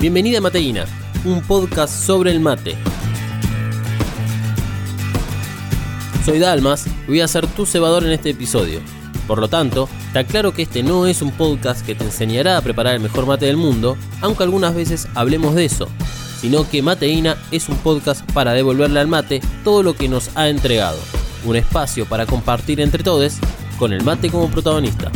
Bienvenida a Mateína, un podcast sobre el mate. Soy Dalmas voy a ser tu cebador en este episodio. Por lo tanto, te aclaro que este no es un podcast que te enseñará a preparar el mejor mate del mundo, aunque algunas veces hablemos de eso, sino que Mateína es un podcast para devolverle al mate todo lo que nos ha entregado, un espacio para compartir entre todos con el mate como protagonista.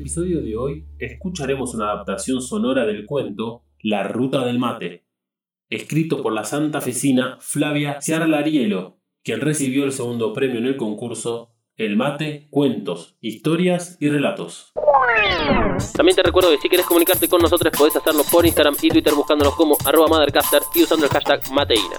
Episodio de hoy escucharemos una adaptación sonora del cuento La Ruta del Mate, escrito por la santafesina Flavia Ciarlarielo, quien recibió el segundo premio en el concurso El Mate, Cuentos, Historias y Relatos. También te recuerdo que si quieres comunicarte con nosotros podés hacerlo por Instagram y Twitter buscándonos como arroba mothercaster y usando el hashtag mateína.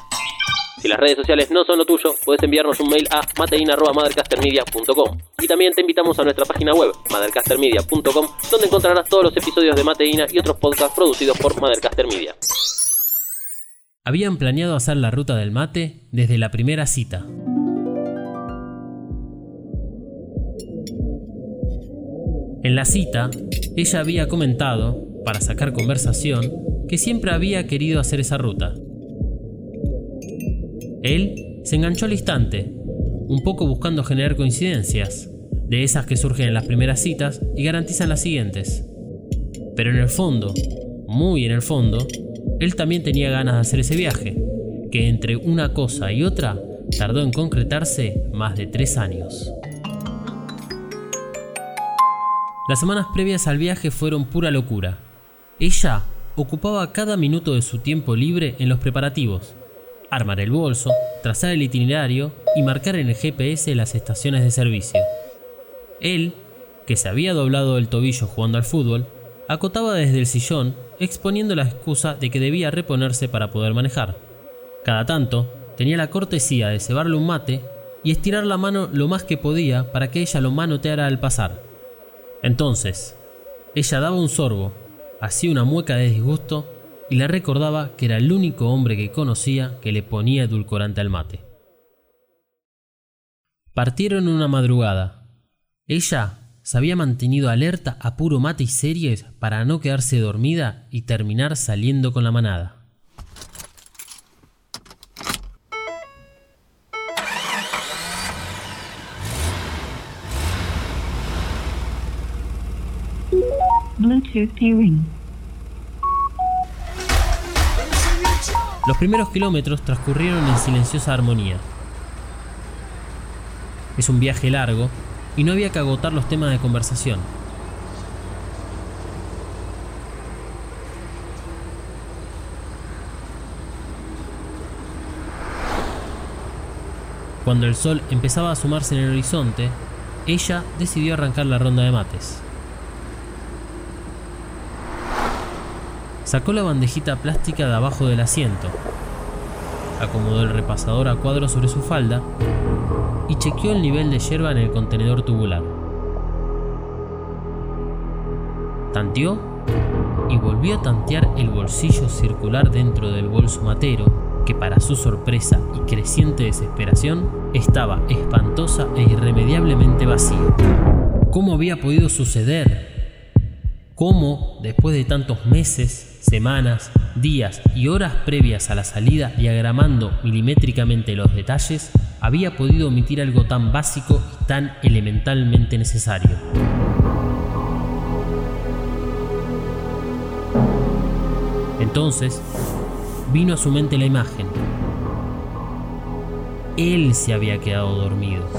Si las redes sociales no son lo tuyo, puedes enviarnos un mail a mateina.mothercastermedia.com Y también te invitamos a nuestra página web, mothercastermedia.com, donde encontrarás todos los episodios de Mateina y otros podcasts producidos por Mothercaster Media. Habían planeado hacer la ruta del mate desde la primera cita. En la cita, ella había comentado, para sacar conversación, que siempre había querido hacer esa ruta. Él se enganchó al instante, un poco buscando generar coincidencias, de esas que surgen en las primeras citas y garantizan las siguientes. Pero en el fondo, muy en el fondo, él también tenía ganas de hacer ese viaje, que entre una cosa y otra tardó en concretarse más de tres años. Las semanas previas al viaje fueron pura locura. Ella ocupaba cada minuto de su tiempo libre en los preparativos, armar el bolso, trazar el itinerario y marcar en el GPS las estaciones de servicio. Él, que se había doblado el tobillo jugando al fútbol, acotaba desde el sillón exponiendo la excusa de que debía reponerse para poder manejar. Cada tanto, tenía la cortesía de cebarle un mate y estirar la mano lo más que podía para que ella lo manoteara al pasar. Entonces, ella daba un sorbo, hacía una mueca de disgusto y le recordaba que era el único hombre que conocía que le ponía edulcorante al mate. Partieron una madrugada. Ella se había mantenido alerta a puro mate y series para no quedarse dormida y terminar saliendo con la manada. Bluetooth pairing. Los primeros kilómetros transcurrieron en silenciosa armonía. Es un viaje largo y no había que agotar los temas de conversación. Cuando el sol empezaba a asomarse en el horizonte, ella decidió arrancar la ronda de mates. Sacó la bandejita plástica de abajo del asiento, acomodó el repasador a cuadro sobre su falda y chequeó el nivel de hierba en el contenedor tubular. Tanteó y volvió a tantear el bolsillo circular dentro del bolso matero, que para su sorpresa y creciente desesperación estaba espantosa e irremediablemente vacío. ¿Cómo había podido suceder? ¿Cómo, después de tantos meses, semanas, días y horas previas a la salida diagramando milimétricamente los detalles, había podido omitir algo tan básico y tan elementalmente necesario? Entonces, vino a su mente la imagen. Él se había quedado dormido.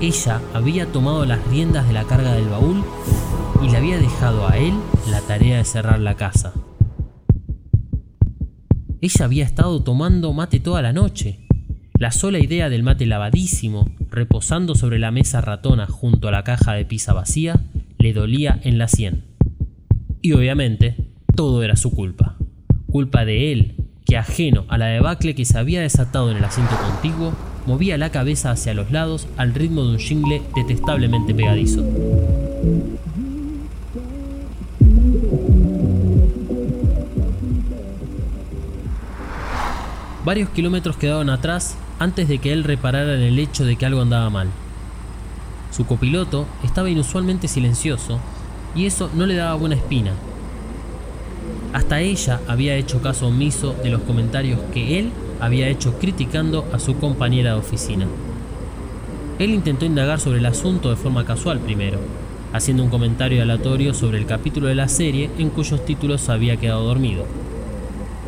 Ella había tomado las riendas de la carga del baúl y le había dejado a él la tarea de cerrar la casa. Ella había estado tomando mate toda la noche. La sola idea del mate lavadísimo, reposando sobre la mesa ratona junto a la caja de pizza vacía, le dolía en la sien. Y obviamente, todo era su culpa. Culpa de él, que ajeno a la debacle que se había desatado en el asiento contiguo, movía la cabeza hacia los lados al ritmo de un jingle detestablemente pegadizo. Varios kilómetros quedaban atrás antes de que él reparara en el hecho de que algo andaba mal. Su copiloto estaba inusualmente silencioso y eso no le daba buena espina. Hasta ella había hecho caso omiso de los comentarios que él había hecho criticando a su compañera de oficina. Él intentó indagar sobre el asunto de forma casual primero, haciendo un comentario aleatorio sobre el capítulo de la serie en cuyos títulos había quedado dormido.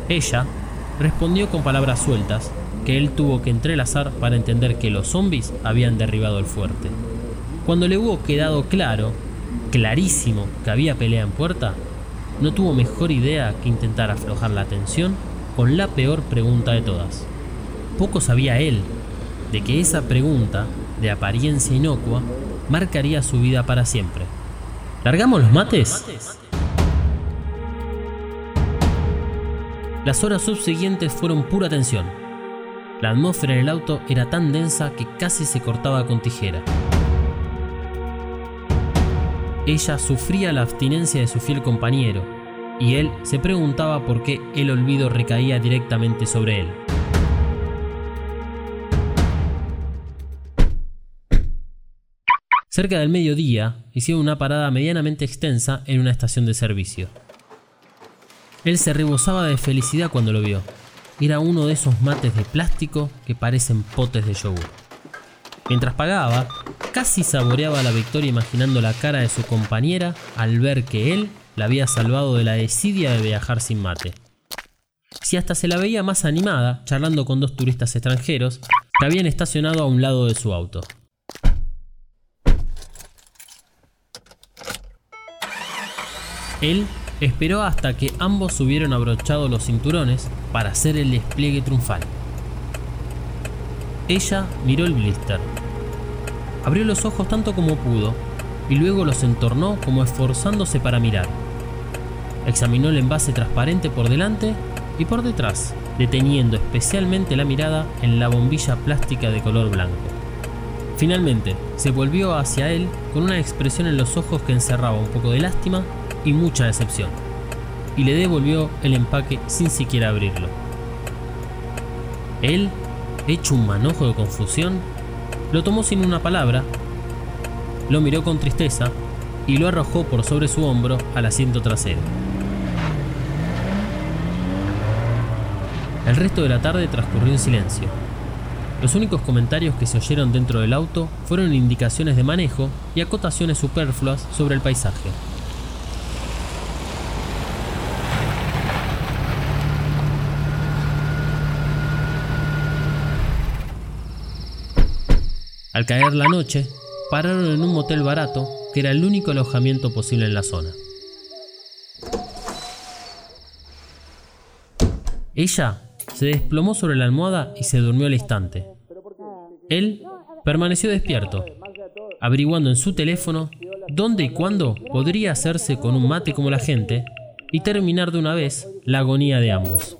Ella respondió con palabras sueltas que él tuvo que entrelazar para entender que los zombies habían derribado el fuerte. Cuando le hubo quedado claro, clarísimo, que había pelea en puerta, no tuvo mejor idea que intentar aflojar la tensión con la peor pregunta de todas. Poco sabía él de que esa pregunta, de apariencia inocua, marcaría su vida para siempre. ¿Largamos los mates? Las horas subsiguientes fueron pura tensión. La atmósfera en el auto era tan densa que casi se cortaba con tijera. Ella sufría la abstinencia de su fiel compañero, y él se preguntaba por qué el olvido recaía directamente sobre él. Cerca del mediodía, hicieron una parada medianamente extensa en una estación de servicio. Él se rebosaba de felicidad cuando lo vio. Era uno de esos mates de plástico que parecen potes de yogur. Mientras pagaba, casi saboreaba la victoria imaginando la cara de su compañera al ver que él la había salvado de la desidia de viajar sin mate. Si hasta se la veía más animada, charlando con dos turistas extranjeros que habían estacionado a un lado de su auto. Él esperó hasta que ambos hubieron abrochado los cinturones para hacer el despliegue triunfal. Ella miró el blister. Abrió los ojos tanto como pudo y luego los entornó como esforzándose para mirar. Examinó el envase transparente por delante y por detrás, deteniendo especialmente la mirada en la bombilla plástica de color blanco. Finalmente, se volvió hacia él con una expresión en los ojos que encerraba un poco de lástima y mucha decepción, y le devolvió el empaque sin siquiera abrirlo. Él, hecho un manojo de confusión, lo tomó sin una palabra, lo miró con tristeza y lo arrojó por sobre su hombro al asiento trasero. El resto de la tarde transcurrió en silencio. Los únicos comentarios que se oyeron dentro del auto fueron indicaciones de manejo y acotaciones superfluas sobre el paisaje. Al caer la noche, pararon en un motel barato que era el único alojamiento posible en la zona. Ella se desplomó sobre la almohada y se durmió al instante. Él permaneció despierto, averiguando en su teléfono dónde y cuándo podría hacerse con un mate como la gente y terminar de una vez la agonía de ambos.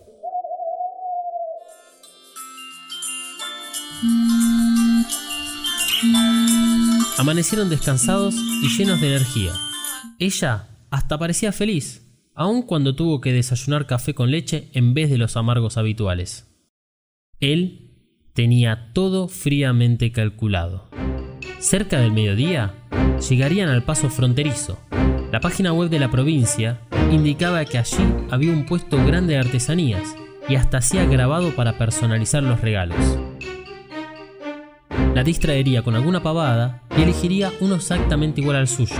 Amanecieron descansados y llenos de energía. Ella hasta parecía feliz, aun cuando tuvo que desayunar café con leche en vez de los amargos habituales. Él tenía todo fríamente calculado. Cerca del mediodía, llegarían al paso fronterizo. La página web de la provincia indicaba que allí había un puesto grande de artesanías y hasta hacía grabado para personalizar los regalos. La distraería con alguna pavada y elegiría uno exactamente igual al suyo.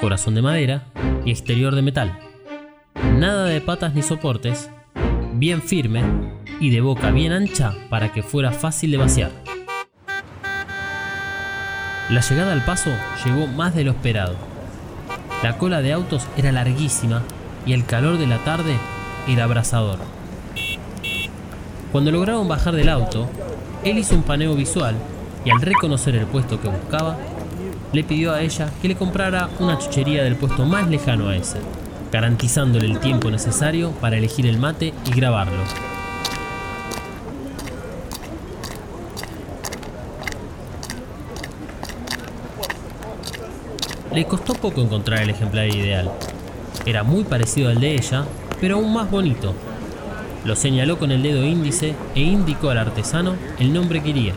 Corazón de madera y exterior de metal. Nada de patas ni soportes, bien firme y de boca bien ancha para que fuera fácil de vaciar. La llegada al paso llegó más de lo esperado. La cola de autos era larguísima y el calor de la tarde era abrasador. Cuando lograron bajar del auto, él hizo un paneo visual y al reconocer el puesto que buscaba, le pidió a ella que le comprara una chuchería del puesto más lejano a ese, garantizándole el tiempo necesario para elegir el mate y grabarlo. Le costó poco encontrar el ejemplar ideal. Era muy parecido al de ella, pero aún más bonito. Lo señaló con el dedo índice e indicó al artesano el nombre que quería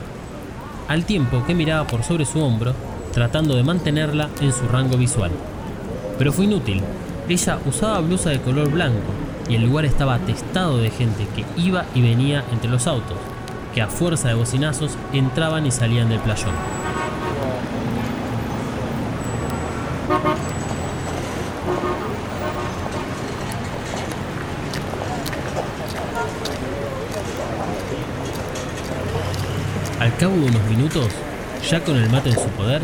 al tiempo que miraba por sobre su hombro, tratando de mantenerla en su rango visual. Pero fue inútil. Ella usaba blusa de color blanco y el lugar estaba atestado de gente que iba y venía entre los autos, que a fuerza de bocinazos entraban y salían del playón. Al cabo de unos minutos, ya con el mate en su poder,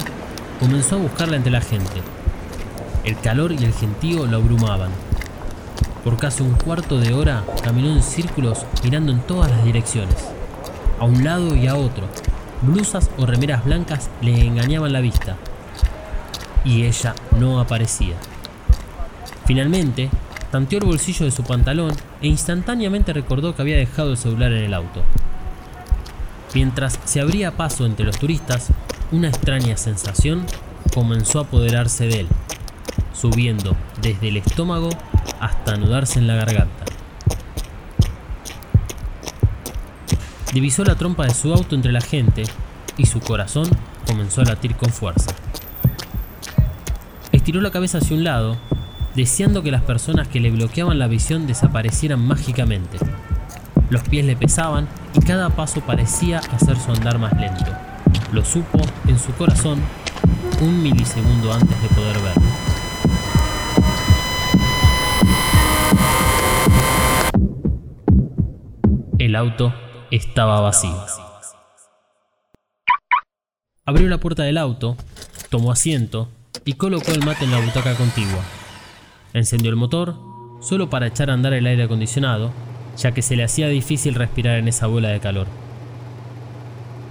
comenzó a buscarla entre la gente. El calor y el gentío lo abrumaban. Por casi un cuarto de hora caminó en círculos mirando en todas las direcciones, a un lado y a otro. Blusas o remeras blancas le engañaban la vista. Y ella no aparecía. Finalmente, tanteó el bolsillo de su pantalón e instantáneamente recordó que había dejado el celular en el auto. Mientras se abría paso entre los turistas, una extraña sensación comenzó a apoderarse de él, subiendo desde el estómago hasta anudarse en la garganta. Divisó la trompa de su auto entre la gente y su corazón comenzó a latir con fuerza. Estiró la cabeza hacia un lado, deseando que las personas que le bloqueaban la visión desaparecieran mágicamente. Los pies le pesaban y cada paso parecía hacer su andar más lento. Lo supo en su corazón un milisegundo antes de poder verlo. El auto estaba vacío. Abrió la puerta del auto, tomó asiento y colocó el mate en la butaca contigua. Encendió el motor, solo para echar a andar el aire acondicionado, ya que se le hacía difícil respirar en esa bola de calor.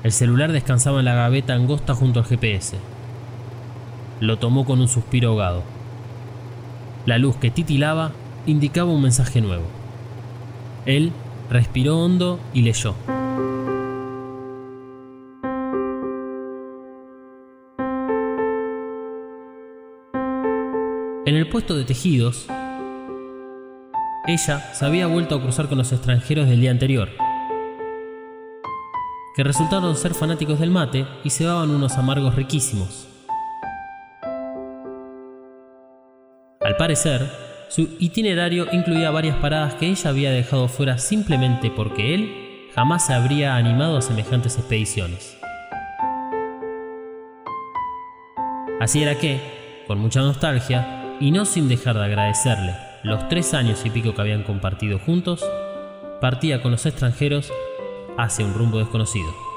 El celular descansaba en la gaveta angosta junto al GPS. Lo tomó con un suspiro ahogado. La luz que titilaba indicaba un mensaje nuevo. Él respiró hondo y leyó. En el puesto de tejidos, ella se había vuelto a cruzar con los extranjeros del día anterior, que resultaron ser fanáticos del mate y se daban unos amargos riquísimos. Al parecer, su itinerario incluía varias paradas que ella había dejado fuera simplemente porque él jamás se habría animado a semejantes expediciones. Así era que, con mucha nostalgia, y no sin dejar de agradecerle los tres años y pico que habían compartido juntos, partía con los extranjeros hacia un rumbo desconocido.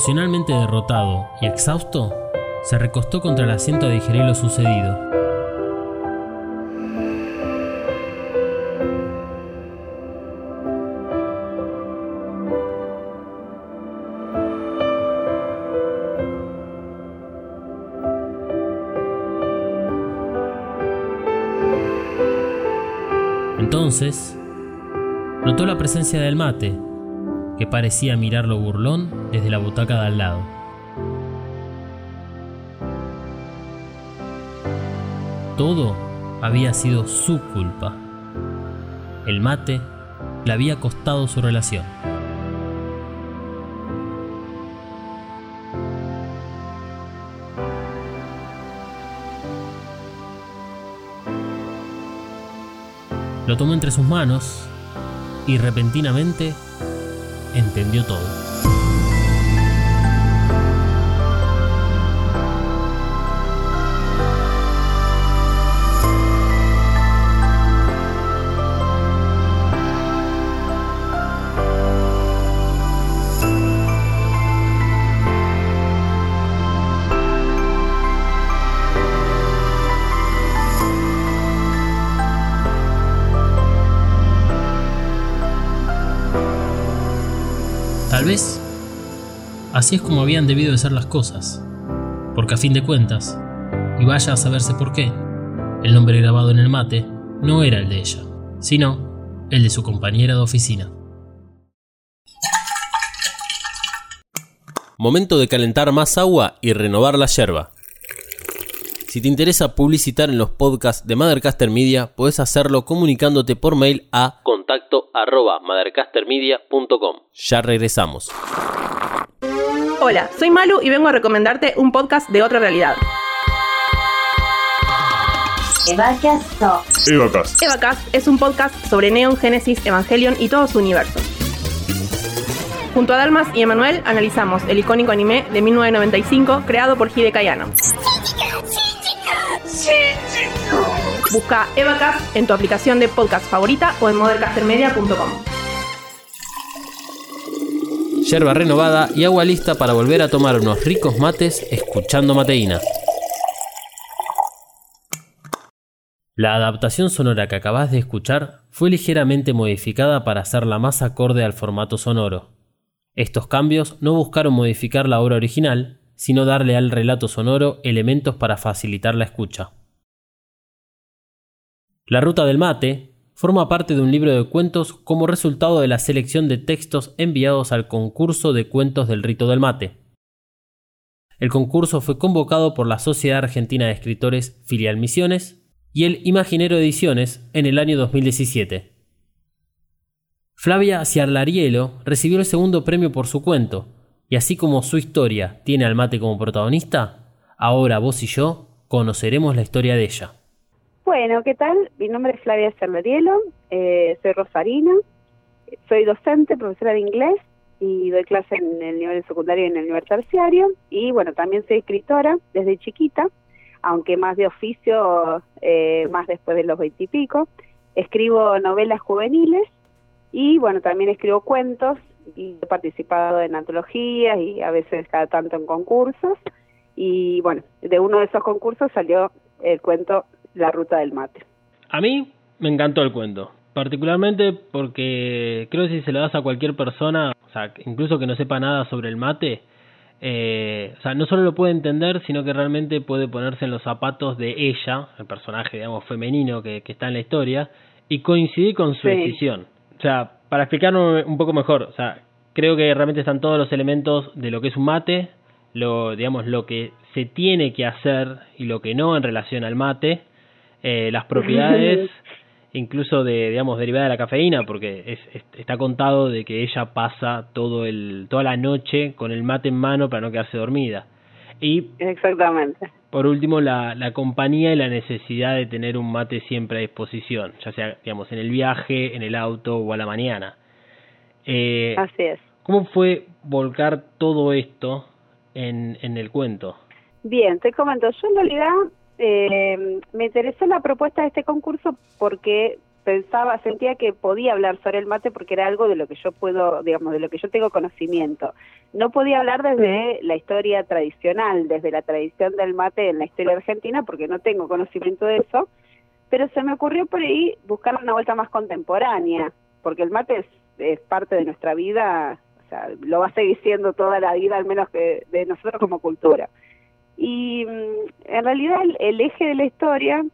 Emocionalmente derrotado y exhausto, se recostó contra el asiento a digerir lo sucedido. Entonces, notó la presencia del mate, que parecía mirarlo burlón desde la butaca de al lado. Todo había sido su culpa. El mate le había costado su relación. Lo tomó entre sus manos y repentinamente entendió todo. Tal vez así es como habían debido de ser las cosas, porque a fin de cuentas, y vaya a saberse por qué, el nombre grabado en el mate no era el de ella, sino el de su compañera de oficina. Momento de calentar más agua y renovar la yerba. Si te interesa publicitar en los podcasts de Mothercaster Media, puedes hacerlo comunicándote por mail a contacto arroba. Ya regresamos. Hola, soy Malu y vengo a recomendarte un podcast de otra realidad. Evacast Evacast. Evacast es un podcast sobre Neon, Genesis, Evangelion y todo su universo. Junto a Dalmas y Emanuel analizamos el icónico anime de 1995 creado por Hide Kayano. Busca Evacast en tu aplicación de podcast favorita o en mothercastermedia.com. Yerba renovada y agua lista para volver a tomar unos ricos mates escuchando mateína. La adaptación sonora que acabas de escuchar fue ligeramente modificada para hacerla más acorde al formato sonoro. Estos cambios no buscaron modificar la obra original, sino darle al relato sonoro elementos para facilitar la escucha. La Ruta del Mate forma parte de un libro de cuentos como resultado de la selección de textos enviados al concurso de cuentos del rito del mate. El concurso fue convocado por la Sociedad Argentina de Escritores Filial Misiones y el Imaginero Ediciones en el año 2017. Flavia Ciarlarielo recibió el segundo premio por su cuento, y así como su historia tiene al mate como protagonista, ahora vos y yo conoceremos la historia de ella. Bueno, ¿qué tal? Mi nombre es Flavia Cerverielo, eh, soy rosarina, soy docente, profesora de inglés y doy clase en el nivel secundario y en el nivel terciario. Y bueno, también soy escritora desde chiquita, aunque más de oficio, eh, más después de los veintipico. Escribo novelas juveniles y bueno, también escribo cuentos y he participado en antologías y a veces cada tanto en concursos. Y bueno, de uno de esos concursos salió el cuento La Ruta del Mate. A mí me encantó el cuento, particularmente porque creo que si se lo das a cualquier persona, o sea, incluso que no sepa nada sobre el mate, eh, o sea, no solo lo puede entender, sino que realmente puede ponerse en los zapatos de ella, el personaje, digamos, femenino que, que está en la historia, y coincidir con su Sí. decisión. O sea, para explicarlo un poco mejor, o sea, creo que realmente están todos los elementos de lo que es un mate, lo, digamos, lo que se tiene que hacer y lo que no en relación al mate, eh, las propiedades incluso de digamos derivada de la cafeína porque es, es- está contado de que ella pasa todo el toda la noche con el mate en mano para no quedarse dormida y Exactamente. por último la, la compañía y la necesidad de tener un mate siempre a disposición ya sea digamos en el viaje en el auto o a la mañana eh, Así es. cómo fue volcar todo esto en, en el cuento Bien, te comento, yo en realidad eh, me interesó la propuesta de este concurso porque pensaba, sentía que podía hablar sobre el mate porque era algo de lo que yo puedo, digamos, de lo que yo tengo conocimiento. No podía hablar desde la historia tradicional, desde la tradición del mate en la historia argentina porque no tengo conocimiento de eso, pero se me ocurrió por ahí buscar una vuelta más contemporánea, porque el mate es, parte de nuestra vida, o sea, lo va a seguir siendo toda la vida, al menos que de nosotros como cultura. Y mm, en realidad el, el eje de la historia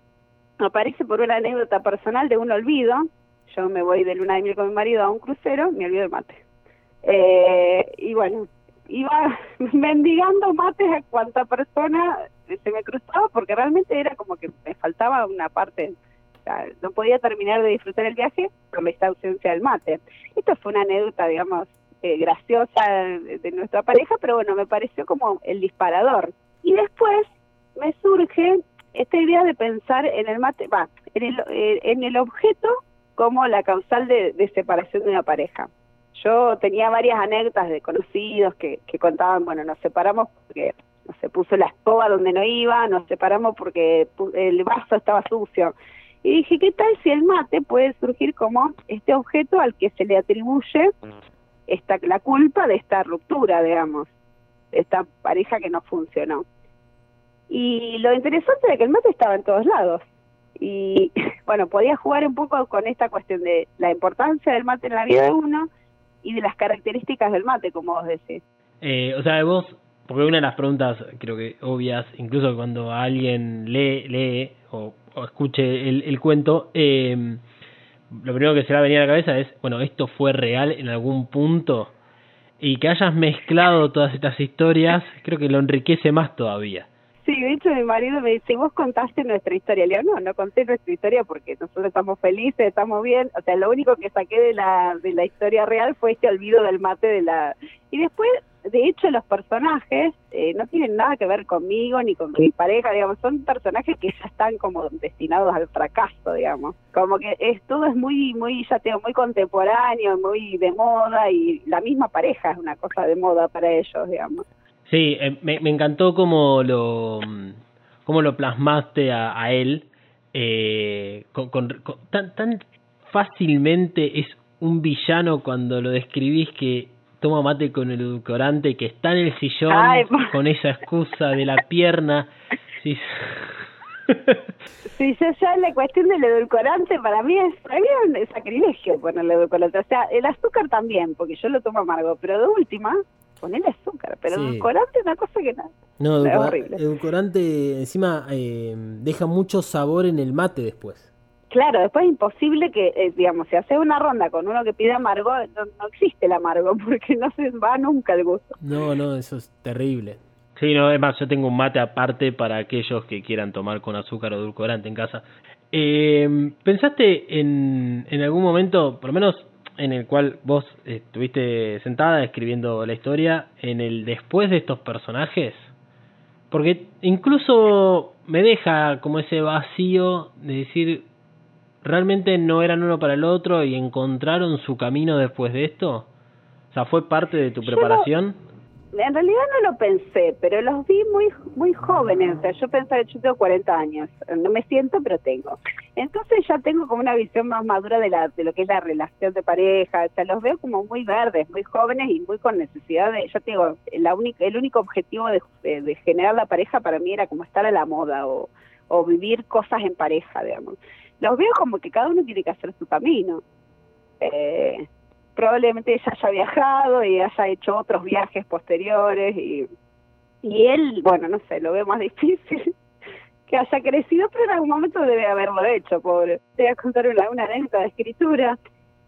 aparece por una anécdota personal de un olvido. Yo me voy de luna de miel con mi marido a un crucero, me olvido el mate. Eh, y bueno, iba mendigando mates a cuanta persona se me cruzaba porque realmente era como que me faltaba una parte. No podía terminar de disfrutar el viaje con esta ausencia del mate. Esto fue una anécdota, digamos, eh, graciosa de nuestra pareja, pero bueno, me pareció como el disparador. Y después me surge esta idea de pensar en el mate, va, en el, eh, en el objeto como la causal de, separación de una pareja. Yo tenía varias anécdotas de conocidos que, que contaban, bueno, nos separamos porque no se puso la escoba donde no iba, nos separamos porque el vaso estaba sucio. Y dije, ¿qué tal si el mate puede surgir como este objeto al que se le atribuye esta, la culpa de esta ruptura, digamos, de esta pareja que no funcionó? Y lo interesante de que el mate estaba en todos lados. Y bueno, podía jugar un poco con esta cuestión de la importancia del mate en la vida de uno y de las características del mate, como vos decís. Eh, o sea, vos, porque una de las preguntas creo que obvias, incluso cuando alguien lee, lee o, o escuche el, el cuento, eh, lo primero que se le va a venir a la cabeza es, bueno, ¿esto fue real en algún punto? y que hayas mezclado todas estas historias, creo que lo enriquece más todavía. Sí, de hecho mi marido me dice, vos contaste nuestra historia. Le digo, no, no conté nuestra historia porque nosotros estamos felices, estamos bien. O sea, lo único que saqué de la, de la historia real fue este olvido del mate de la... Y después, de hecho, los personajes eh, no tienen nada que ver conmigo ni con mi pareja, digamos. Son personajes que ya están como destinados al fracaso, digamos. Como que es todo es muy, muy, ya tengo, muy contemporáneo, muy de moda y la misma pareja es una cosa de moda para ellos, digamos. Sí, eh, me, me encantó cómo lo, cómo lo plasmaste a, a él. Eh, con, con, tan, tan fácilmente es un villano cuando lo describís que toma mate con el edulcorante, que está en el sillón con esa excusa de la pierna. Sí. sí, yo ya la cuestión del edulcorante para mí es, para mí es un sacrilegio ponerle edulcorante. O sea, el azúcar también, porque yo lo tomo amargo, pero de última, ponerle azúcar, pero edulcorante es una cosa que no. No, edulcorante encima eh, deja mucho sabor en el mate después. Claro, después es imposible que, eh, digamos, si hace una ronda con uno que pide amargo, no, existe el amargo porque no se va nunca el gusto. No, no, eso es terrible. Sí, no, es más, yo tengo un mate aparte para aquellos que quieran tomar con azúcar o edulcorante en casa. Eh, ¿Pensaste en, en algún momento, por lo menos en el cual vos estuviste sentada escribiendo la historia en el después de estos personajes? Porque incluso me deja como ese vacío de decir, ¿realmente no eran uno para el otro y encontraron su camino después de esto? O sea, ¿fue parte de tu preparación? En realidad no lo pensé, pero los vi muy muy jóvenes. O sea, yo pensaba, yo tengo 40 años, no me siento, pero tengo. Entonces ya tengo como una visión más madura de, la, de lo que es la relación de pareja. O sea, los veo como muy verdes, muy jóvenes y muy con necesidad de. Yo tengo, la única, el único objetivo de, de, generar la pareja para mí era como estar a la moda o, o vivir cosas en pareja, digamos. Los veo como que cada uno tiene que hacer su camino. Eh, probablemente ella haya viajado y haya hecho otros viajes posteriores y, y él, bueno, no sé, lo veo más difícil que haya crecido, pero en algún momento debe haberlo hecho, pobre. Te voy a contar una, una anécdota de escritura,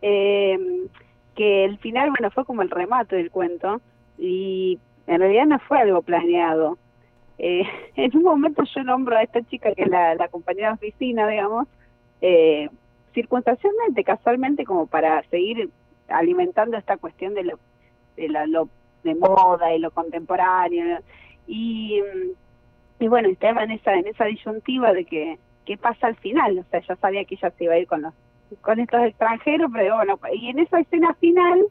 eh, que el final, bueno, fue como el remate del cuento y en realidad no fue algo planeado. Eh, en un momento yo nombro a esta chica que es la, la compañera de oficina, digamos, eh, circunstancialmente, casualmente, como para seguir alimentando esta cuestión de lo de, la, lo, de moda y lo contemporáneo y, y bueno estaba en esa en esa disyuntiva de que qué pasa al final o sea yo sabía que ella se iba a ir con los con estos extranjeros pero bueno y en esa escena final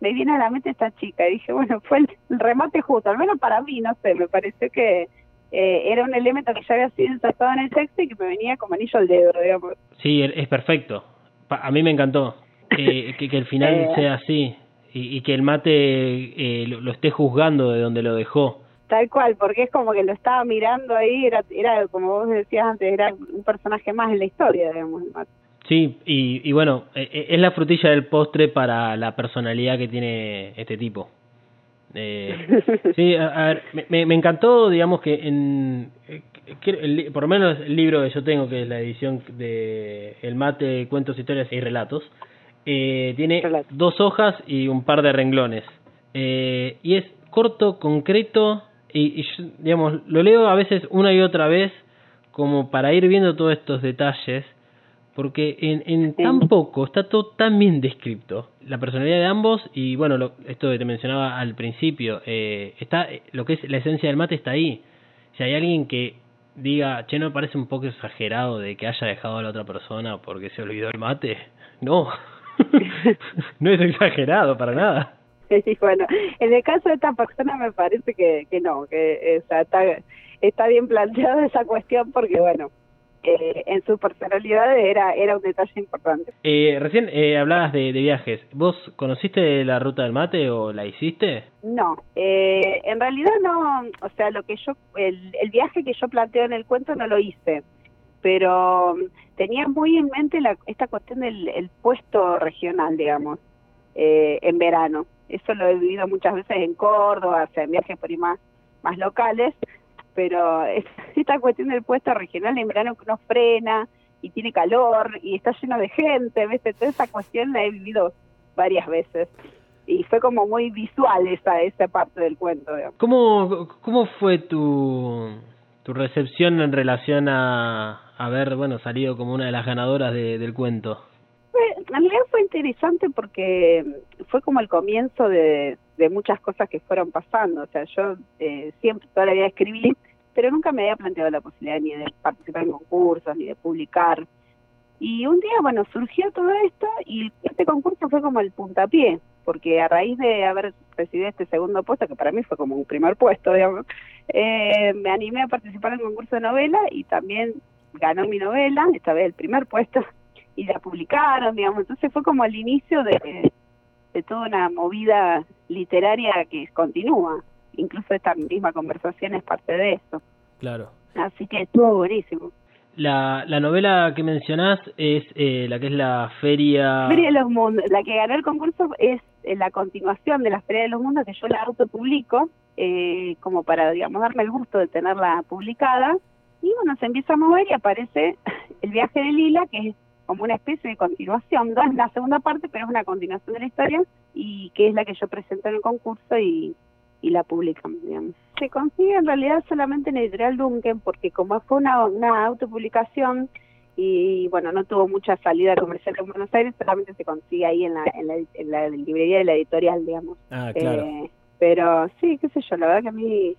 me viene a la mente esta chica y dije bueno fue el, remate justo al menos para mí no sé me pareció que eh, era un elemento que ya había sido insertado en el texto y que me venía como anillo al dedo digamos. Sí es perfecto. A mí me encantó que, que, el final eh. sea así y, y, que el mate eh, lo, esté juzgando de donde lo dejó. Tal cual, porque es como que lo estaba mirando ahí, era, era como vos decías antes, era un personaje más en la historia, digamos, el mate. Sí, y, y bueno, e, e, es la frutilla del postre para la personalidad que tiene este tipo. Eh, sí, a, ver, me, me encantó, digamos, que en, el, por lo menos el libro que yo tengo, que es la edición de El Mate, Cuentos, Historias y Relatos, eh, tiene dos hojas y un par de renglones. Eh, y es corto, concreto, y, digamos, lo leo a veces una y otra vez como para ir viendo todos estos detalles, porque en, en tan poco está todo tan bien descrito. La personalidad de ambos, y bueno, lo, esto que te mencionaba al principio, eh, está lo que es la esencia del mate está ahí. Si hay alguien que diga, che, no parece un poco exagerado de que haya dejado a la otra persona porque se olvidó el mate, no. no es exagerado para nada. Bueno, en el caso de esta persona me parece que, que no, que está, está bien planteada esa cuestión porque, bueno, eh, en su personalidad era, era un detalle importante. Eh, recién eh, hablabas de, de, viajes. ¿Vos conociste la ruta del mate o la hiciste? No, eh, en realidad no, o sea, lo que yo, el, el viaje que yo planteo en el cuento no lo hice pero tenía muy en mente la, esta cuestión del el puesto regional, digamos, eh, en verano. Eso lo he vivido muchas veces en Córdoba, o sea, en viajes por ahí más, locales, pero esta cuestión del puesto regional en verano que uno frena y tiene calor y está lleno de gente, ¿ves? Toda esa cuestión la he vivido varias veces. y fue como muy visual esa, esa parte del cuento. ¿Cómo, ¿Cómo fue tu, tu recepción en relación a haber bueno salido como una de las ganadoras de, del cuento? en realidad fue interesante porque fue como el comienzo de, muchas cosas que fueron pasando. O sea, yo eh, siempre toda la vida escribí, pero nunca me había planteado la posibilidad ni de participar en concursos, ni de publicar. Y un día, bueno, surgió todo esto y este concurso fue como el puntapié, porque a raíz de haber recibido este segundo puesto, que para mí fue como un primer puesto, digamos, eh, me animé a participar en un concurso de novela y también ganó mi novela, esta vez el primer puesto, y la publicaron, digamos, entonces fue como el inicio de, de toda una movida literaria que continúa, incluso esta misma conversación es parte de eso. Claro. Así que estuvo buenísimo. La, la novela que mencionás es eh, la que es la Feria... Feria de los Mundos, la que ganó el concurso es eh, la continuación de la Feria de los Mundos que yo la autopublico, eh, como para, digamos, darme el gusto de tenerla publicada. Y bueno, se empieza a mover y aparece El viaje de Lila, que es como una especie de continuación, no es la segunda parte, pero es una continuación de la historia y que es la que yo presento en el concurso y, y la publican, digamos. Se consigue en realidad solamente en Editorial Duncan porque como fue una, una autopublicación y bueno, no tuvo mucha salida comercial en Buenos Aires, solamente se consigue ahí en la, en la, en la librería de la editorial, digamos. Ah, claro. Eh, pero sí, qué sé yo, la verdad que a mí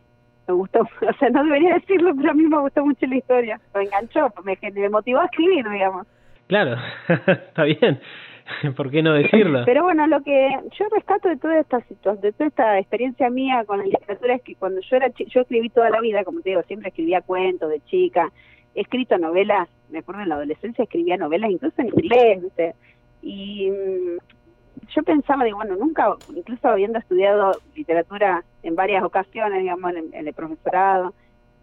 me gustó, o sea, no debería decirlo, pero a mí me gustó mucho la historia, me enganchó, me, me motivó a escribir, digamos. Claro, está bien. ¿Por qué no decirlo? Pero bueno, lo que yo rescato de toda esta situación, de toda esta experiencia mía con la literatura es que cuando yo era yo escribí toda la vida, como te digo, siempre escribía cuentos de chica, he escrito novelas, me acuerdo en la adolescencia escribía novelas incluso en inglés. Y mm, yo pensaba, digo, bueno, nunca, incluso habiendo estudiado literatura en varias ocasiones, digamos, en, el profesorado,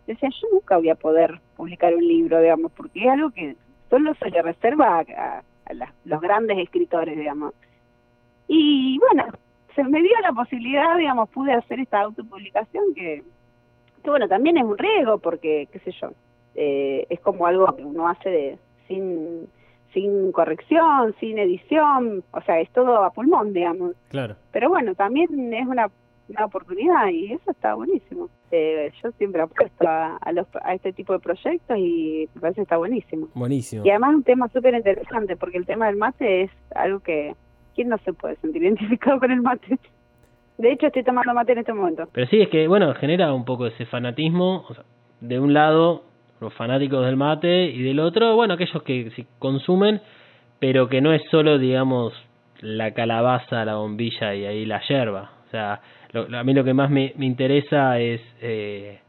decía, yo nunca voy a poder publicar un libro, digamos, porque es algo que solo se le reserva a, los grandes escritores, digamos. Y bueno, se me dio la posibilidad, digamos, pude hacer esta autopublicación que, que bueno, también es un riesgo porque, qué sé yo, eh, es como algo que uno hace de sin sin corrección, sin edición, o sea, es todo a pulmón, digamos. Claro. Pero bueno, también es una, una oportunidad y eso está buenísimo. Eh, yo siempre apuesto a, a, los, a este tipo de proyectos y me parece que está buenísimo. Buenísimo. Y además un tema súper interesante porque el tema del mate es algo que, ¿quién no se puede sentir identificado con el mate? De hecho, estoy tomando mate en este momento. Pero sí, es que, bueno, genera un poco ese fanatismo. O sea, de un lado, los fanáticos del mate y del otro, bueno, aquellos que sí consumen, pero que no es solo, digamos, la calabaza, la bombilla y ahí la yerba. O sea, lo, a mí lo que más me, me interesa es eh,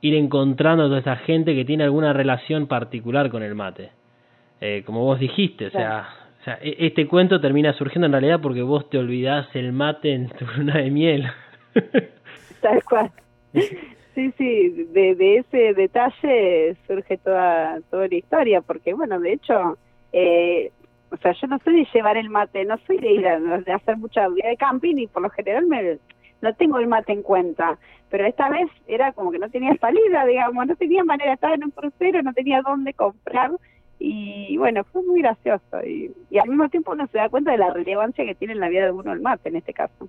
ir encontrando a toda esa gente que tiene alguna relación particular con el mate. Eh, como vos dijiste, o sea, o sea, este cuento termina surgiendo en realidad porque vos te olvidás el mate en tu luna de miel. Tal cual. Sí, sí, de, de ese detalle surge toda, toda la historia, porque bueno, de hecho, eh, o sea, yo no soy de llevar el mate, no soy de ir a de hacer mucha vida de camping y por lo general me, no tengo el mate en cuenta, pero esta vez era como que no tenía salida, digamos, no tenía manera, estaba en un crucero, no tenía dónde comprar y bueno, fue muy gracioso y, y al mismo tiempo uno se da cuenta de la relevancia que tiene en la vida de uno el mate en este caso.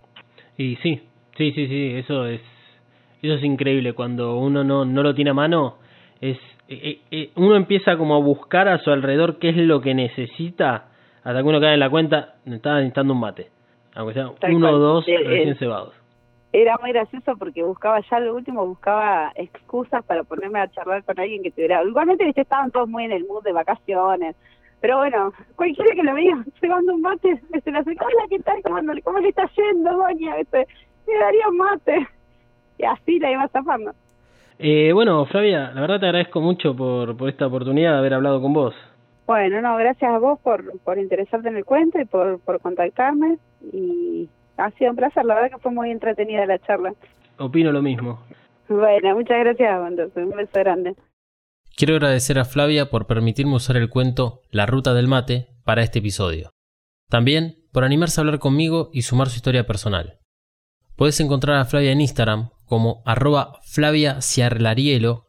Y sí, sí, sí, sí, eso es eso es increíble cuando uno no no lo tiene a mano es eh, eh, uno empieza como a buscar a su alrededor qué es lo que necesita hasta que uno cae en la cuenta estaba necesitando un mate aunque sea Tal uno o dos Eh, recién eh, cebados Era muy gracioso porque buscaba ya lo último, buscaba excusas para ponerme a charlar con alguien que tuviera. Igualmente, viste, estaban todos muy en el mood de vacaciones. Pero bueno, cualquiera que lo veía cebando un mate, se le hola, ¿qué tal? ¿Cómo, ¿Cómo le está yendo, doña? Este, me daría un mate. Y así la iba zafando. eh, bueno Flavia la verdad te agradezco mucho por por esta oportunidad de haber hablado con vos Bueno, no, gracias a vos por, por interesarte en el cuento y por, por contactarme. Y ha sido un placer, la verdad que fue muy entretenida la charla. opino lo mismo Bueno, muchas gracias, entonces, un beso grande. Quiero agradecer a Flavia por permitirme usar el cuento La Ruta del Mate para este episodio. También por animarse a hablar conmigo y sumar su historia personal. Puedes encontrar a Flavia en Instagram como arroba Flavia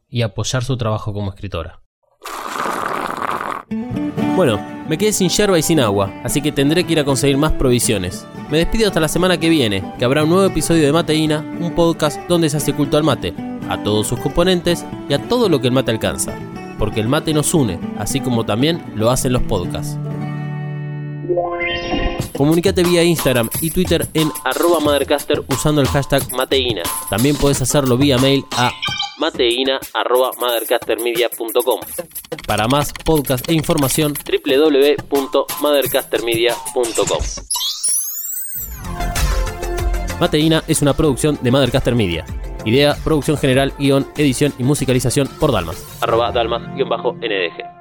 y apoyar su trabajo como escritora. Bueno, me quedé sin yerba y sin agua, así que tendré que ir a conseguir más provisiones. Me despido hasta la semana que viene, que habrá un nuevo episodio de Mateína, un podcast donde se hace culto al mate, a todos sus componentes y a todo lo que el mate alcanza. Porque el mate nos une, así como también lo hacen los podcasts. Comunicate vía Instagram y Twitter en arroba Mothercaster usando el hashtag Mateína. También puedes hacerlo vía mail a mateína.mothercastermedia.com. Para más podcast e información, www.mothercastermedia.com. Mateína es una producción de Mothercaster Media. Idea, producción general, guion, edición y musicalización por Dalmas. Arroba Dalmas-NDG.